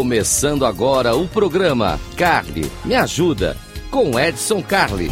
Começando agora o programa Carly Me Ajuda com Edson Carli.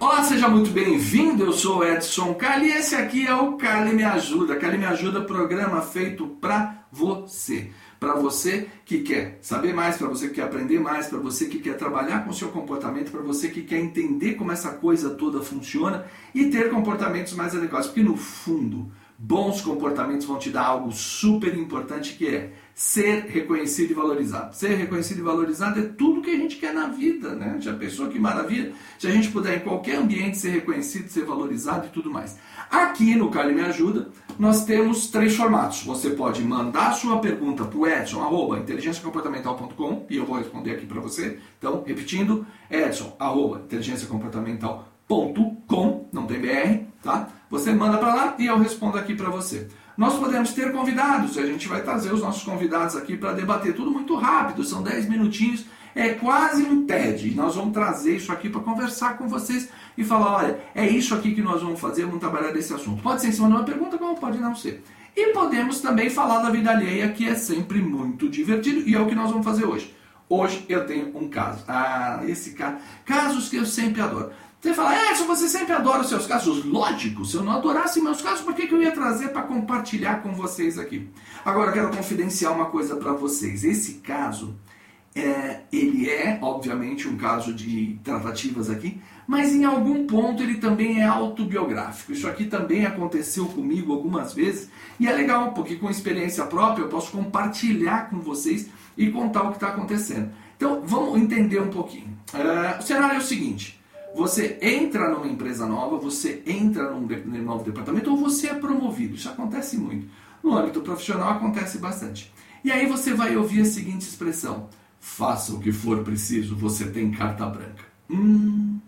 Olá, seja muito bem-vindo. Eu sou Edson Carli e esse aqui é o Carli Me Ajuda. Carli Me Ajuda, programa feito para você para você que quer saber mais, para você que quer aprender mais, para você que quer trabalhar com o seu comportamento, para você que quer entender como essa coisa toda funciona e ter comportamentos mais adequados. Porque no fundo, bons comportamentos vão te dar algo super importante que é ser reconhecido e valorizado. Ser reconhecido e valorizado é tudo que a gente quer na vida, né? Já pensou que maravilha? Se a gente puder em qualquer ambiente ser reconhecido, ser valorizado e tudo mais. Aqui no Cali Me Ajuda, nós temos três formatos. Você pode mandar sua pergunta para o Edson, arroba inteligenciacomportamental.com e eu vou responder aqui para você. Então, repetindo, Edson, arroba inteligenciacomportamental.com, não tem BR, tá? Você manda para lá e eu respondo aqui para você. Nós podemos ter convidados, a gente vai trazer os nossos convidados aqui para debater tudo muito rápido, são 10 minutinhos, é quase um TED. Nós vamos trazer isso aqui para conversar com vocês e falar, olha, é isso aqui que nós vamos fazer, vamos trabalhar desse assunto. Pode ser em cima de uma pergunta, como pode não ser. E podemos também falar da vida alheia, que é sempre muito divertido, e é o que nós vamos fazer hoje. Hoje eu tenho um caso. Ah, esse caso. Casos que eu sempre adoro. Você fala, é, se você sempre adora os seus casos, lógico, se eu não adorasse meus casos, por que, que eu ia trazer para compartilhar com vocês aqui? Agora eu quero confidenciar uma coisa para vocês. Esse caso, é, ele é, obviamente, um caso de tratativas aqui, mas em algum ponto ele também é autobiográfico. Isso aqui também aconteceu comigo algumas vezes e é legal, porque com experiência própria eu posso compartilhar com vocês e contar o que está acontecendo. Então vamos entender um pouquinho. Uh, o cenário é o seguinte. Você entra numa empresa nova, você entra num, num novo departamento ou você é promovido. Isso acontece muito. No âmbito profissional acontece bastante. E aí você vai ouvir a seguinte expressão: faça o que for preciso, você tem carta branca. Hum,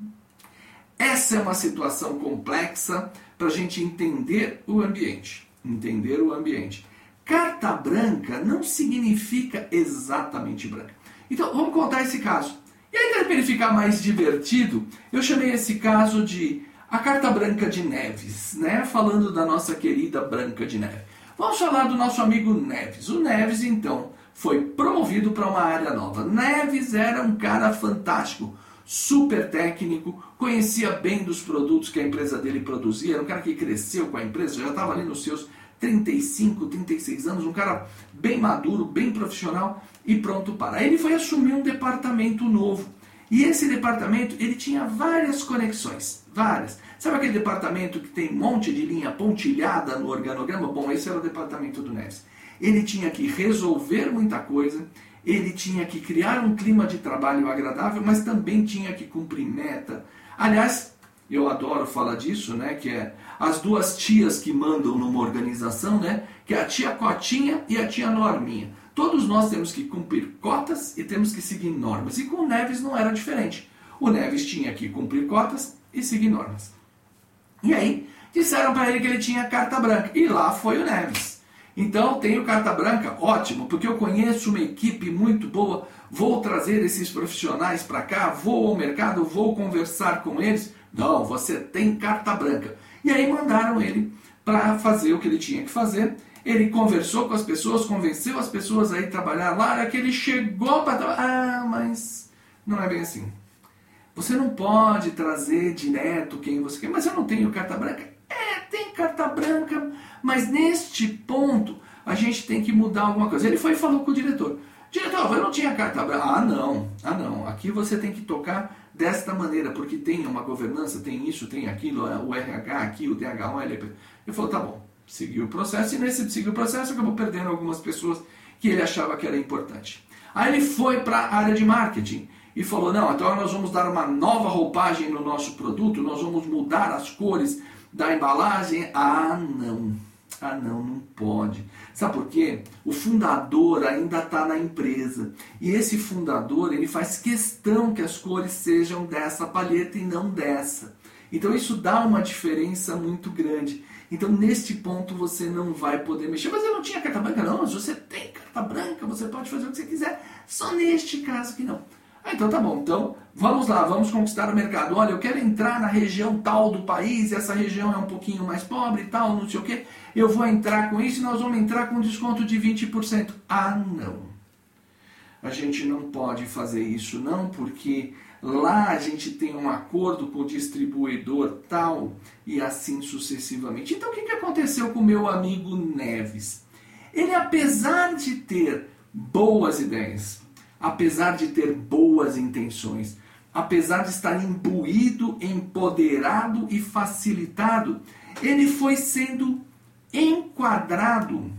essa é uma situação complexa para a gente entender o ambiente. Entender o ambiente. Carta branca não significa exatamente branca. Então vamos contar esse caso. E aí, para ele ficar mais divertido, eu chamei esse caso de a carta branca de Neves, né? Falando da nossa querida Branca de Neve. Vamos falar do nosso amigo Neves. O Neves, então, foi promovido para uma área nova. Neves era um cara fantástico, super técnico, conhecia bem dos produtos que a empresa dele produzia, era um cara que cresceu com a empresa, já estava ali nos seus 35, 36 anos, um cara bem maduro, bem profissional e pronto para. Ele foi assumir um departamento novo. E esse departamento, ele tinha várias conexões, várias. Sabe aquele departamento que tem um monte de linha pontilhada no organograma? Bom, esse era o departamento do Neves. Ele tinha que resolver muita coisa, ele tinha que criar um clima de trabalho agradável, mas também tinha que cumprir meta. Aliás, eu adoro falar disso, né? Que é as duas tias que mandam numa organização, né? Que é a tia Cotinha e a tia Norminha. Todos nós temos que cumprir cotas e temos que seguir normas. E com o Neves não era diferente. O Neves tinha que cumprir cotas e seguir normas. E aí, disseram para ele que ele tinha carta branca. E lá foi o Neves. Então, tenho carta branca, ótimo, porque eu conheço uma equipe muito boa. Vou trazer esses profissionais para cá, vou ao mercado, vou conversar com eles. Não, você tem carta branca. E aí mandaram ele para fazer o que ele tinha que fazer ele conversou com as pessoas, convenceu as pessoas a ir trabalhar lá, era que ele chegou para trabalhar. Ah, mas não é bem assim. Você não pode trazer direto quem você quer, mas eu não tenho carta branca. É, tem carta branca, mas neste ponto a gente tem que mudar alguma coisa. Ele foi e falou com o diretor. Diretor, eu não tinha carta branca. Ah, não. Ah, não. Aqui você tem que tocar desta maneira, porque tem uma governança, tem isso, tem aquilo, o RH aqui, o DH, o LP. Ele falou, tá bom seguiu o processo e nesse seguiu o processo acabou perdendo algumas pessoas que ele achava que era importante. Aí ele foi para a área de marketing e falou: não, então nós vamos dar uma nova roupagem no nosso produto, nós vamos mudar as cores da embalagem. Ah, não. Ah, não, não pode. Sabe por quê? O fundador ainda está na empresa. E esse fundador, ele faz questão que as cores sejam dessa palheta e não dessa. Então isso dá uma diferença muito grande. Então, neste ponto, você não vai poder mexer. Mas eu não tinha carta branca, não. Mas você tem carta branca, você pode fazer o que você quiser. Só neste caso que não. Ah, então tá bom. Então, vamos lá, vamos conquistar o mercado. Olha, eu quero entrar na região tal do país, essa região é um pouquinho mais pobre e tal, não sei o quê. Eu vou entrar com isso e nós vamos entrar com desconto de 20%. Ah, não. A gente não pode fazer isso não, porque lá a gente tem um acordo com o distribuidor tal e assim sucessivamente. Então o que, aconteceu com o meu amigo Neves? Ele, apesar de ter boas ideias, apesar de ter boas intenções, apesar de estar imbuído, empoderado e facilitado, ele foi sendo enquadrado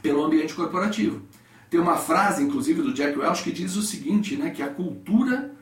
pelo ambiente corporativo. Tem uma frase, inclusive, do Jack Welch que diz o seguinte, né, que a cultura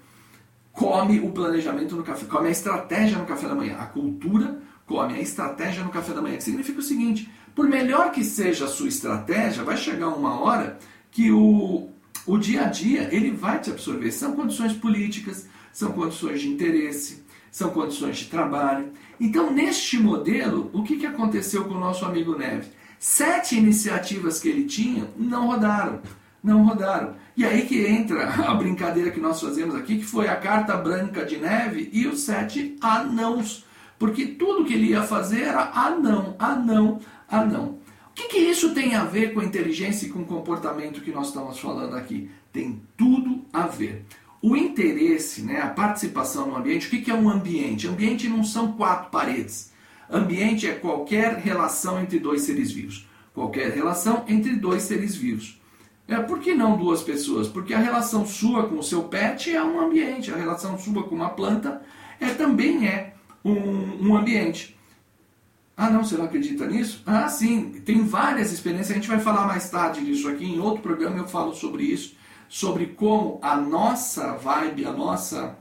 come o planejamento no café, come a estratégia no café da manhã. A cultura come a estratégia no café da manhã. Que significa o seguinte: por melhor que seja a sua estratégia, vai chegar uma hora que o, o dia a dia ele vai te absorver. São condições políticas, são condições de interesse, são condições de trabalho. Então, neste modelo, o que, que aconteceu com o nosso amigo Neves? Sete iniciativas que ele tinha não rodaram. Não rodaram. E aí que entra a brincadeira que nós fazemos aqui, que foi a carta branca de neve e os sete anãos. Porque tudo que ele ia fazer era anão, anão, anão que, que isso tem a ver com a inteligência e com o comportamento que nós estamos falando aqui? Tem tudo a ver. O interesse, né, a participação no ambiente, o que, que é um ambiente? Ambiente não são quatro paredes. Ambiente é qualquer relação entre dois seres vivos. Qualquer relação entre dois seres vivos. É, por que não duas pessoas? Porque a relação sua com o seu pet é um ambiente, a relação sua com uma planta é, também é um, um ambiente. Ah, não, você não acredita nisso? Ah, sim, tem várias experiências. A gente vai falar mais tarde disso aqui. Em outro programa eu falo sobre isso, sobre como a nossa vibe, a nossa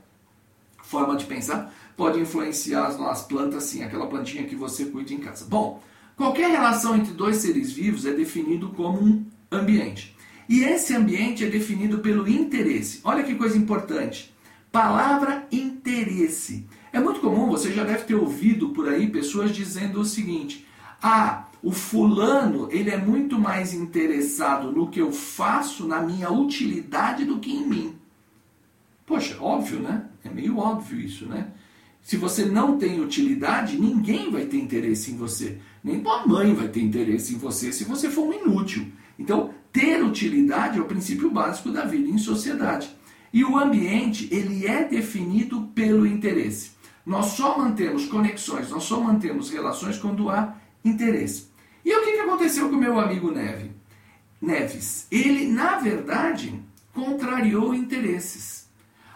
forma de pensar pode influenciar as nossas plantas, sim, aquela plantinha que você cuida em casa. Bom, qualquer relação entre dois seres vivos é definido como um ambiente. E esse ambiente é definido pelo interesse. Olha que coisa importante. Palavra interesse. É muito comum, você já deve ter ouvido por aí pessoas dizendo o seguinte: "Ah, o fulano, ele é muito mais interessado no que eu faço, na minha utilidade do que em mim". Poxa, óbvio, né? É meio óbvio isso, né? Se você não tem utilidade, ninguém vai ter interesse em você. Nem tua mãe vai ter interesse em você se você for um inútil. Então, ter utilidade é o princípio básico da vida em sociedade. E o ambiente, ele é definido pelo interesse. Nós só mantemos conexões, nós só mantemos relações quando há interesse. E o que, aconteceu com o meu amigo Neve? Neves? Ele, na verdade, contrariou interesses.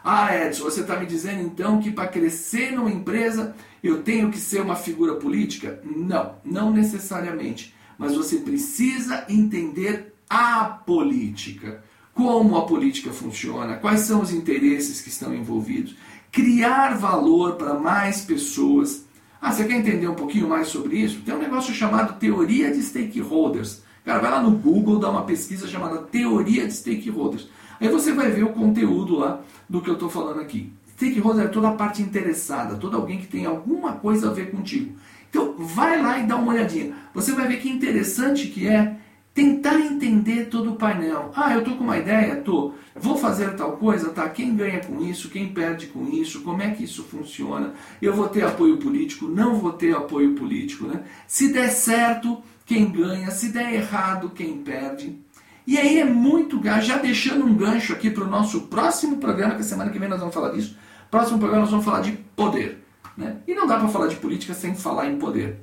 Ah, Edson, você está me dizendo então que para crescer numa empresa eu tenho que ser uma figura política? Não, não necessariamente. Mas você precisa entender a política. Como a política funciona, quais são os interesses que estão envolvidos criar valor para mais pessoas. Ah, você quer entender um pouquinho mais sobre isso? Tem um negócio chamado teoria de stakeholders. Cara, vai lá no Google, dá uma pesquisa chamada teoria de stakeholders. Aí você vai ver o conteúdo lá do que eu estou falando aqui. Stakeholder é toda a parte interessada, todo alguém que tem alguma coisa a ver contigo. Então, vai lá e dá uma olhadinha. Você vai ver que interessante que é tentar entender todo o painel. Ah, eu estou com uma ideia? Tô. Vou fazer tal coisa? Tá. Quem ganha com isso? Quem perde com isso? Como é que isso funciona? Eu vou ter apoio político? Não vou ter apoio político, né? Se der certo, quem ganha? Se der errado, quem perde? E aí é muito, já deixando um gancho aqui para o nosso próximo programa, que semana que vem nós vamos falar disso. Próximo programa nós vamos falar de poder. Né? E não dá para falar de política sem falar em poder.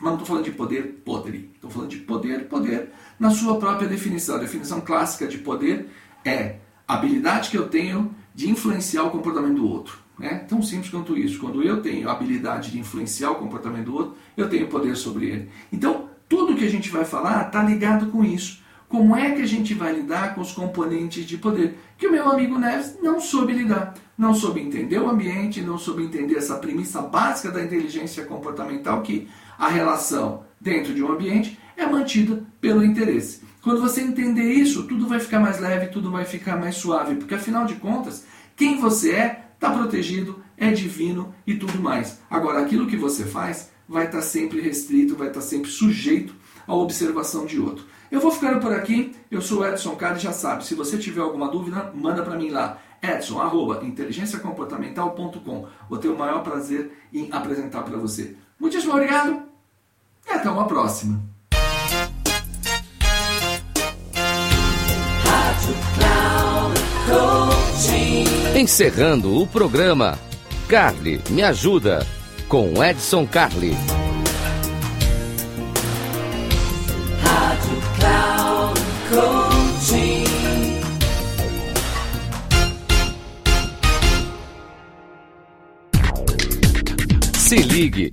Mas não estou falando de poder podre. Estou falando de poder, poder na sua própria definição. A definição clássica de poder é a habilidade que eu tenho de influenciar o comportamento do outro. É tão simples quanto isso. Quando eu tenho a habilidade de influenciar o comportamento do outro, eu tenho poder sobre ele. Então, tudo que a gente vai falar está ligado com isso. Como é que a gente vai lidar com os componentes de poder? Que o meu amigo Neves não soube lidar. Não soube entender o ambiente, não soube entender essa premissa básica da inteligência comportamental, que a relação dentro de um ambiente é mantida pelo interesse. Quando você entender isso, tudo vai ficar mais leve, tudo vai ficar mais suave, porque afinal de contas, quem você é está protegido, é divino e tudo mais. Agora, aquilo que você faz vai estar tá sempre restrito, vai estar tá sempre sujeito a observação de outro. Eu vou ficando por aqui, eu sou o Edson Carlos, já sabe, se você tiver alguma dúvida, manda para mim lá, edson, arroba, inteligenciacomportamental.com. Vou ter o maior prazer em apresentar para você. Muitíssimo obrigado até uma próxima. Encerrando o programa, Carly me ajuda com Edson Coaching. Se ligue,